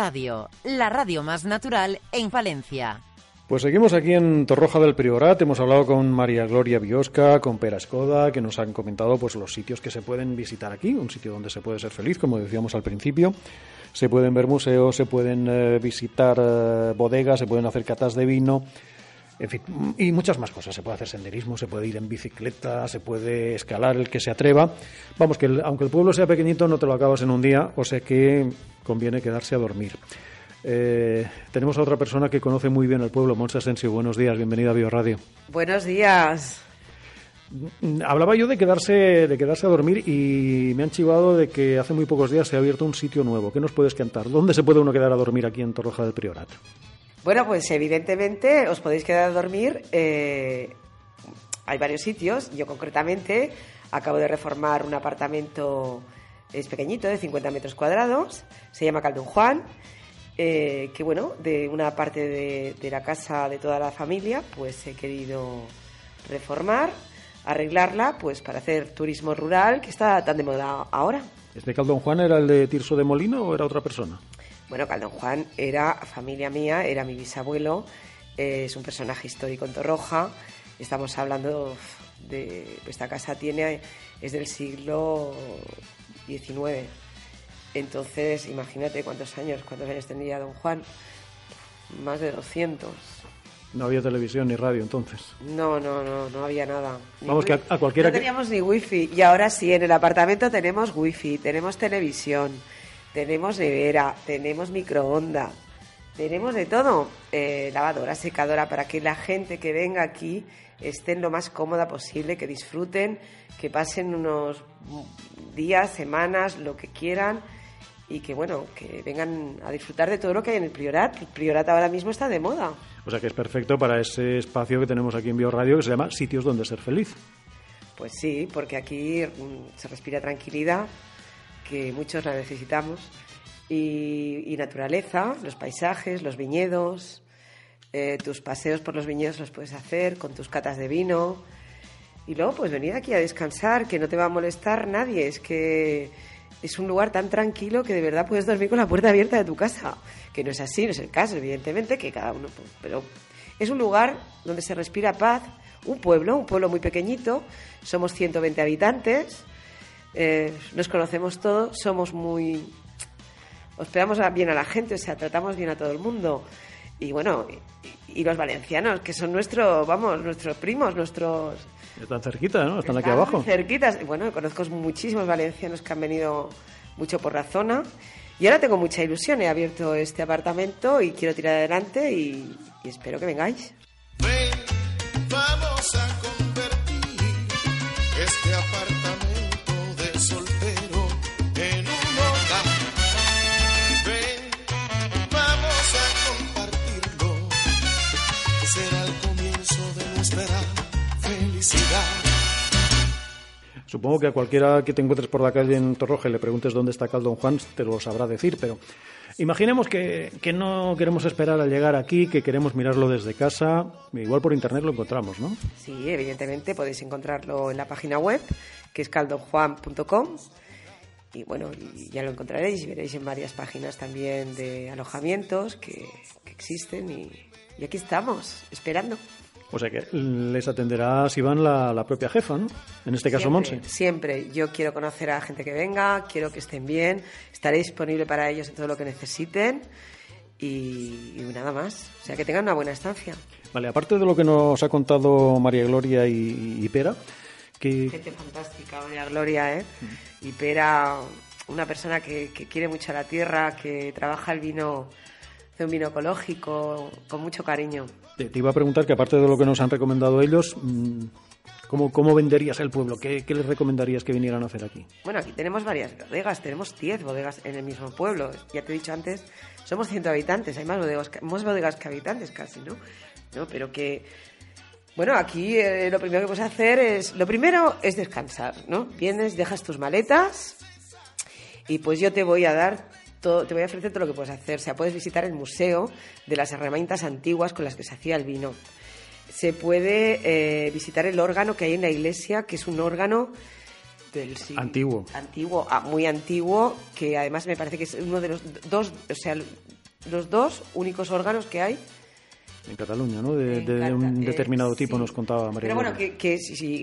Radio, la radio más natural en Valencia. Pues seguimos aquí en Torroja del Priorat. Hemos hablado con María Gloria Biosca, con Pera Escoda, que nos han comentado pues los sitios que se pueden visitar aquí, un sitio donde se puede ser feliz, como decíamos al principio. Se pueden ver museos, se pueden eh, visitar eh, bodegas, se pueden hacer catas de vino, en fin, y muchas más cosas. Se puede hacer senderismo, se puede ir en bicicleta, se puede escalar el que se atreva. Vamos, que aunque el pueblo sea pequeñito, no te lo acabas en un día, o sea que conviene quedarse a dormir. Eh, tenemos a otra persona que conoce muy bien el pueblo, Monse Asensio. Buenos días, bienvenida a Bioradio. Buenos días. Hablaba yo de quedarse, de quedarse a dormir y me han chivado de que hace muy pocos días se ha abierto un sitio nuevo. ¿Qué nos puedes cantar? ¿Dónde se puede uno quedar a dormir aquí en Torroja del Priorat? Bueno, pues evidentemente os podéis quedar a dormir. Eh, hay varios sitios. Yo concretamente acabo de reformar un apartamento, es pequeñito, de 50 metros cuadrados. Se llama Caldón Juan. Eh, que bueno, de una parte de, la casa de toda la familia, pues he querido reformar, arreglarla, pues para hacer turismo rural, que está tan de moda ahora. ¿Este Caldón Juan era el de Tirso de Molino o era otra persona? Bueno, Caldón Juan era familia mía, era mi bisabuelo, es un personaje histórico en Torroja. Estamos hablando de. Esta casa tiene. es del siglo XIX. Entonces, imagínate cuántos años, cuántos años tendría don Juan. Más de 200. No había televisión ni radio entonces. No, no, no, no había nada. Ni Vamos, que a, a cualquiera No teníamos ni wifi. Y ahora sí, en el apartamento tenemos wifi, tenemos televisión, tenemos nevera, tenemos microondas, tenemos de todo. Eh, lavadora, secadora, para que la gente que venga aquí esté lo más cómoda posible, que disfruten, que pasen unos días, semanas, lo que quieran y que bueno, que vengan a disfrutar de todo lo que hay en el Priorat. El Priorat ahora mismo está de moda. O sea que es perfecto para ese espacio que tenemos aquí en Bioradio que se llama Sitios donde ser feliz. Pues sí, porque aquí mm, se respira tranquilidad, que muchos la necesitamos, y, naturaleza, los paisajes, los viñedos, eh, tus paseos por los viñedos los puedes hacer con tus catas de vino. Y luego, pues venir aquí a descansar, que no te va a molestar nadie. Es que es un lugar tan tranquilo que de verdad puedes dormir con la puerta abierta de tu casa. Que no es así, no es el caso, evidentemente, que cada uno. Pues, pero es un lugar donde se respira paz, un pueblo, un pueblo muy pequeñito, somos 120 habitantes, eh, nos conocemos todos, somos muy. hospedamos bien a la gente, o sea, tratamos bien a todo el mundo. Y bueno, y, y los valencianos, que son nuestros, vamos, nuestros primos, nuestros. Están cerquita, ¿no? Están, aquí abajo. Cerquitas. Bueno, conozco muchísimos valencianos que han venido mucho por la zona. Y ahora tengo mucha ilusión. He abierto este apartamento y quiero tirar adelante y, y espero que vengáis. Ven, vamos a convertir este apartamento Será el comienzo de nuestra felicidad. Supongo que a cualquiera que te encuentres por la calle en Torroja y le preguntes dónde está Caldón Juan, te lo sabrá decir, pero imaginemos que, que, no queremos esperar a llegar aquí, que queremos mirarlo desde casa, igual por internet lo encontramos, ¿no? Sí, evidentemente podéis encontrarlo en la página web, que es caldonjuan.com. Y bueno, ya lo encontraréis y veréis en varias páginas también de alojamientos que, que existen y, y aquí estamos, esperando. O sea que les atenderá Sivan la, la propia jefa, ¿no? En este caso, siempre, Monse. Siempre. Yo quiero conocer a la gente que venga, quiero que estén bien, estaré disponible para ellos en todo lo que necesiten y, y nada más. O sea, que tengan una buena estancia. Vale, aparte de lo que nos ha contado María Gloria y, y Pera, que... Gente fantástica, María Gloria, ¿eh? Mm. Y Pera, una persona que, que quiere mucho a la tierra, que trabaja el vino de un vino ecológico con mucho cariño. Te, iba a preguntar que aparte de lo que nos han recomendado ellos, ¿cómo, cómo venderías el pueblo? ¿Qué, ¿Qué, les recomendarías que vinieran a hacer aquí? Bueno, aquí tenemos varias bodegas, tenemos 10 bodegas en el mismo pueblo. Ya te he dicho antes, somos 100 habitantes, hay más bodegas, más bodegas que habitantes casi, ¿no? ¿No? Pero que... Bueno, aquí eh, lo primero que puedes hacer es... Lo primero es descansar, ¿no? Vienes, dejas tus maletas y pues yo te voy a dar todo, te voy a ofrecer todo lo que puedes hacer. O sea, puedes visitar el museo de las herramientas antiguas con las que se hacía el vino. Se puede eh, visitar el órgano que hay en la iglesia, que es un órgano del siglo Antiguo. antiguo, ah, muy antiguo, que además me parece que es uno de los dos, o sea, los dos únicos órganos que hay En Cataluña, ¿no? De, un eh, determinado tipo sí. nos contaba María. Pero bueno, que,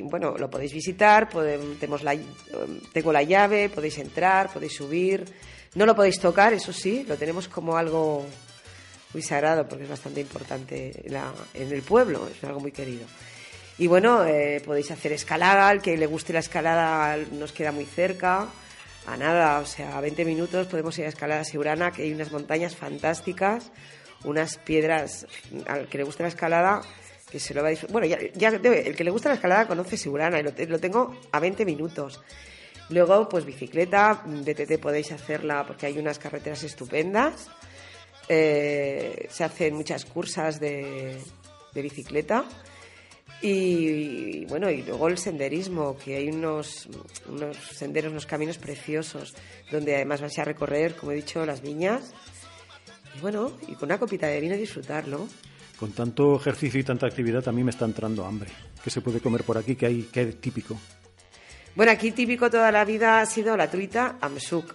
bueno, lo podéis visitar, podem- tenemos la, tengo la llave, podéis entrar, podéis subir. No lo podéis tocar, eso sí, lo tenemos como algo muy sagrado porque es bastante importante en, el pueblo, es algo muy querido. Y bueno, eh, podéis hacer escalada, al que le guste la escalada nos queda muy cerca, a nada, o sea, a 20 minutos podemos ir a escalada Siurana, que hay unas montañas fantásticas, unas piedras, al que le guste la escalada, que se lo va a disfrutar. Bueno, ya, el que le gusta la escalada conoce Siurana y lo, lo tengo a 20 minutos. Luego, pues bicicleta, BTT podéis hacerla porque hay unas carreteras estupendas. Eh, se hacen muchas cursas de, de bicicleta. Y, bueno, y luego el senderismo, que hay unos, unos senderos, unos caminos preciosos, donde además vais a recorrer, como he dicho, las viñas. Y bueno, y con una copita de vino disfrutarlo. Con tanto ejercicio y tanta actividad, a mí me está entrando hambre. ¿Qué se puede comer por aquí? ¿Qué hay, qué hay típico? Bueno, aquí típico toda la vida ha sido la truita amsuk,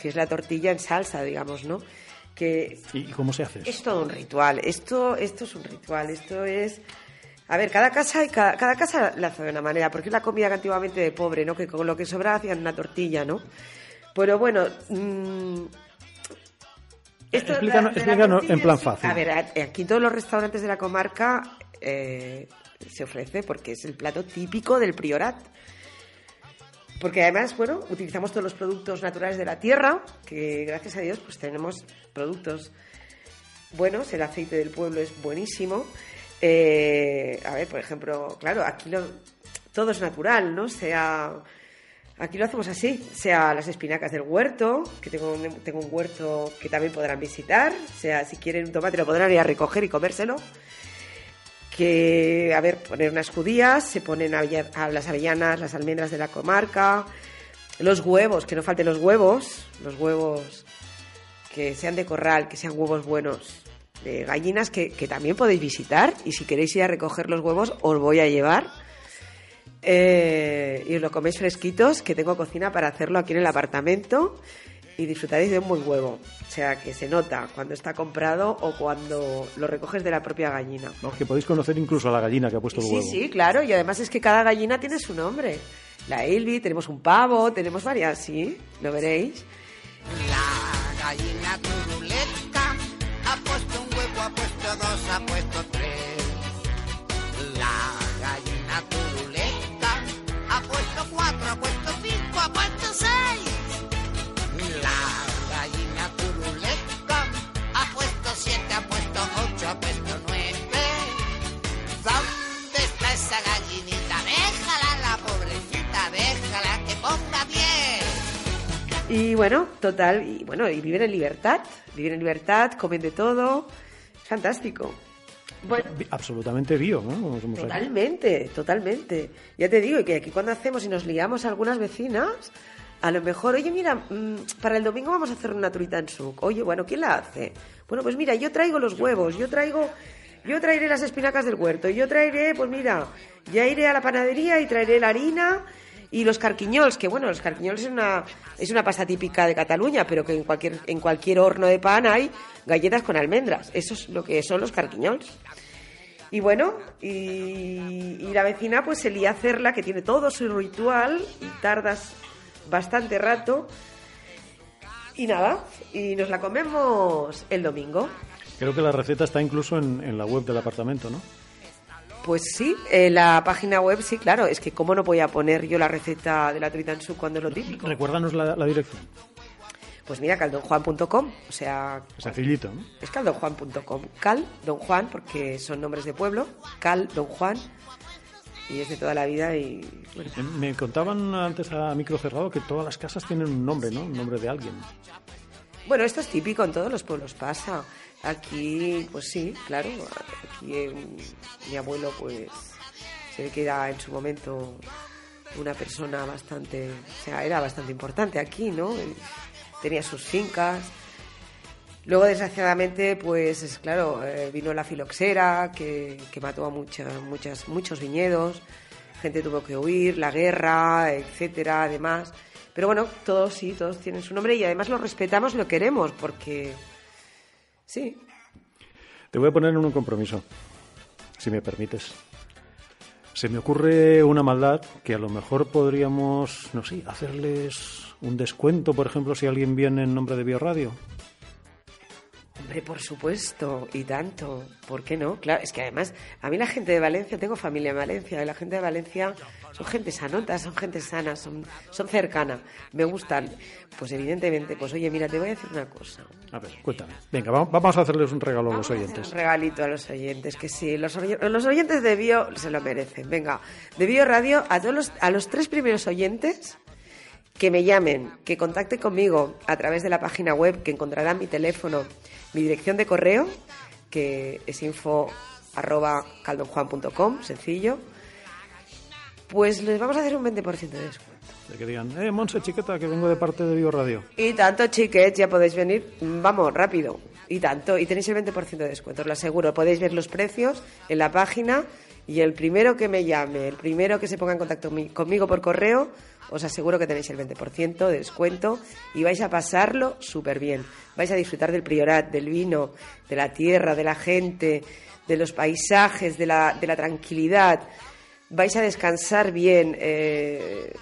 que es la tortilla en salsa, digamos, ¿no? Que ¿Y cómo se hace? es todo un ritual. Esto, esto es un ritual. Esto es. A ver, cada casa y cada, cada casa la hace de una manera, porque es la comida que antiguamente de pobre, ¿no? Que con lo que sobra hacían una tortilla, ¿no? Pero bueno. mm, esto Explícanos- la en plan fácil. A ver, aquí todos los restaurantes de la comarca eh, se ofrece porque es el plato típico del priorat. Porque además, bueno, utilizamos todos los productos naturales de la tierra, que gracias a Dios pues tenemos productos buenos, el aceite del pueblo es buenísimo. Eh, a ver, por ejemplo, claro, aquí lo- todo es natural, ¿no? Sea, aquí lo hacemos así, sea las espinacas del huerto, que tengo un, tengo un huerto que también podrán visitar, sea si quieren un tomate lo podrán ir a recoger y comérselo que, a ver, poner unas judías, se ponen a las avellanas, las almendras de la comarca, los huevos, que no falten los huevos, los huevos que sean de corral, que sean huevos buenos, de gallinas que, que también podéis visitar y si queréis ir a recoger los huevos os voy a llevar. Eh, y os lo coméis fresquitos, que tengo cocina para hacerlo aquí en el apartamento y disfrutaréis de un buen huevo. O sea, que se nota cuando está comprado o cuando lo recoges de la propia gallina. No, que podéis conocer incluso a la gallina que ha puesto el Sí, huevo. sí, claro, y además es que cada gallina tiene su nombre. La Elvi, tenemos un pavo, tenemos varias, sí, lo veréis. La gallina turuleta ha puesto un huevo, ha puesto dos, ha puesto Y bueno, total, y bueno, y viven en libertad, viven en libertad, comen de todo, es fantástico. Bueno, Absolutamente bio, ¿no? Somos aquí. Totalmente, totalmente. Ya te digo que aquí cuando hacemos y nos liamos a algunas vecinas, a lo mejor, oye, mira, mm, para el domingo vamos a hacer una truita en suc. Oye, bueno, ¿quién la hace? Bueno, pues mira, yo traigo los huevos, yo traigo, yo traeré las espinacas del huerto, yo traeré, pues mira, ya iré a la panadería y traeré la harina y los carquiñols, que bueno, los carquiñols es una, es una pasta típica de Cataluña, pero que en cualquier, en cualquier horno de pan hay galletas con almendras. Eso es lo que son los carquiñols. Y bueno, y, y la vecina pues se lía a hacerla, que tiene todo su ritual y tardas bastante rato. Y nada, y nos la comemos el domingo. Creo que la receta está incluso en, en la web del apartamento, ¿no? Pues sí, la página web sí, claro, es que cómo no voy a poner yo la receta de la truita en su cuando es lo típico. Recuérdanos la, la dirección. Pues mira, caldonjuan.com, o sea, Sencillito, ¿no? es caldonjuan.com. Cal, Don Juan, porque son nombres de pueblo, Cal, Don Juan, y es de toda la vida y bueno, Me contaban antes a micro cerrado que todas las casas tienen un nombre, ¿no? Un nombre de alguien. Bueno, esto es típico, en todos los pueblos pasa. Aquí, pues sí, claro. Aquí eh, mi abuelo, pues, se ve que era en su momento una persona bastante, o sea, era bastante importante aquí, ¿no? Y Tenía sus fincas. Luego, desgraciadamente, pues, es claro, eh, vino la filoxera, que, que mató a muchas, muchas, muchos viñedos. gente tuvo que huir, la guerra, etcétera, además. Pero bueno, todos sí, todos tienen su nombre y además lo respetamos, lo queremos, porque sí. Te voy a poner en un compromiso, si me permites. Se me ocurre una maldad que a lo mejor podríamos, no sé, hacerles un descuento, por ejemplo, si alguien viene en nombre de Bioradio. Hombre, por supuesto, y tanto. ¿Por qué no? Claro, es que además, a mí la gente de Valencia, tengo familia en Valencia, y la gente de Valencia son gente sanota, son gente sana, son, son cercana, me gustan. Pues evidentemente, pues oye, mira, te voy a decir una cosa. A ver, cuéntame. Venga, va- vamos a hacerles un regalo a los Vamos a hacer oyentes. Un regalito a los oyentes, que sí, los, los oyentes de Bio se lo merecen. Venga, de Bio Radio, a, todos los, a los tres primeros oyentes que me llamen, que contacten conmigo a través de la página web, que encontrarán mi teléfono, mi dirección de correo, que es info arroba caldonjuan.com, sencillo, pues les vamos a hacer un 20% de descuento. De que digan, eh, Monse, chiqueta, que vengo de parte de Bioradio. Y tanto, chiquets, ya podéis venir. Vamos, rápido. Y tanto. Y tenéis el 20% de descuento, os lo aseguro. Podéis ver los precios en la página y el primero que me llame, el primero que se ponga en contacto mi- conmigo por correo, os aseguro que tenéis el 20% de descuento y vais a pasarlo súper bien. Vais a disfrutar del priorat, del vino, de la tierra, de la gente, de los paisajes, de la, de la tranquilidad. Vais a descansar bien. eh,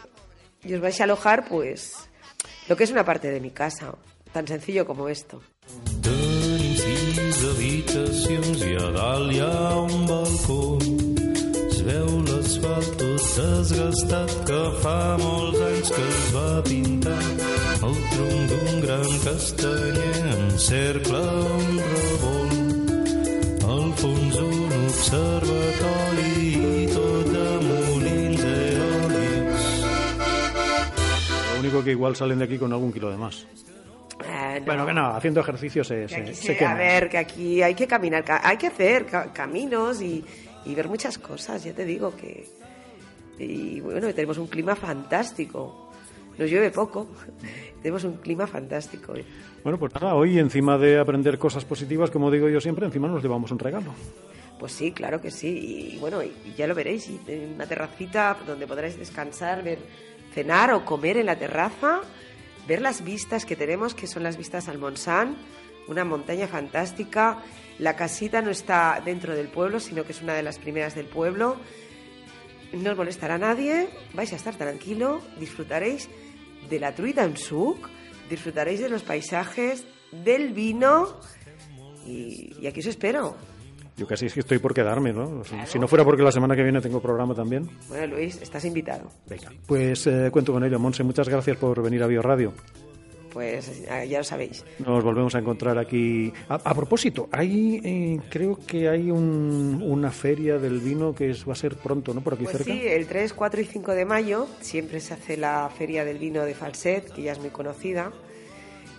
y os vais a alojar, pues, lo que es una parte de mi casa, tan sencillo como esto. Veu l'asfalt tot desgastat que fa molts anys que es va pintar. El tronc d'un gran castanyer encercla un revolt. Al fons un observatori i tot de molins eòlics. Lo único que igual salen de aquí con algún kilo de más. Eh, no, Bueno, que no, haciendo ejercicio se, que se, se se- quema. a ver, que aquí hay que caminar, ca- hay que hacer ca- caminos y, y ver muchas cosas, ya te digo que... Y bueno, tenemos un clima fantástico. Nos llueve poco, tenemos un clima fantástico. Bueno, pues nada, hoy encima de aprender cosas positivas, como digo yo siempre, encima nos llevamos un regalo. Pues sí, claro que sí. Y bueno, y ya lo veréis, y en una terracita donde podréis descansar, ver, cenar o comer en la terraza, ver las vistas que tenemos, que son las vistas al Montsant, una montaña fantástica. La casita no está dentro del pueblo, sino que es una de las primeras del pueblo. No os molestará a nadie, vais a estar tranquilo, disfrutaréis de la truita en suc, disfrutaréis de los paisajes, del vino y, y aquí os espero. Yo casi es que estoy por quedarme, ¿no? Si- Si no fuera porque la semana que viene tengo programa también. Bueno, Luis, estás invitado. Venga, pues eh, cuento con ello. Monse, muchas gracias por venir a Bioradio. Pues eh, ya lo sabéis. Nos volvemos a encontrar aquí. A, a propósito, hay, eh, creo que hay un- una feria del vino que es- va a ser pronto, ¿no? Por aquí Pues cerca. sí, el 3, 4 y 5 de mayo siempre se hace la Feria del Vino de Falset, que ya es muy conocida.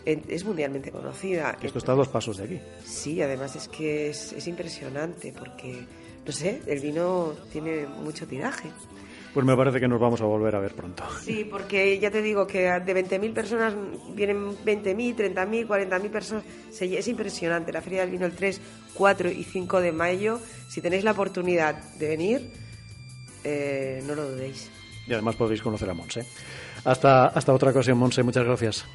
Es mundialmente conocida. Esto está a dos pasos de aquí. Sí, además es que es, es impresionante porque, no sé, el vino tiene mucho tiraje. Pues me parece que nos vamos a volver a ver pronto. Sí, porque ya te digo que de 20.000 personas vienen 20.000, 30.000, 40.000 personas. Es impresionante. La Feria del Vino el 3, 4 y 5 de mayo. Si tenéis la oportunidad de venir, eh, no lo dudéis. Y además podréis conocer a Monse. Hasta, hasta otra ocasión, Monse. Muchas gracias.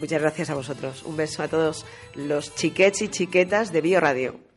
Muchas gracias a vosotros. Un beso a todos los chiquets y chiquetas de Bio Radio.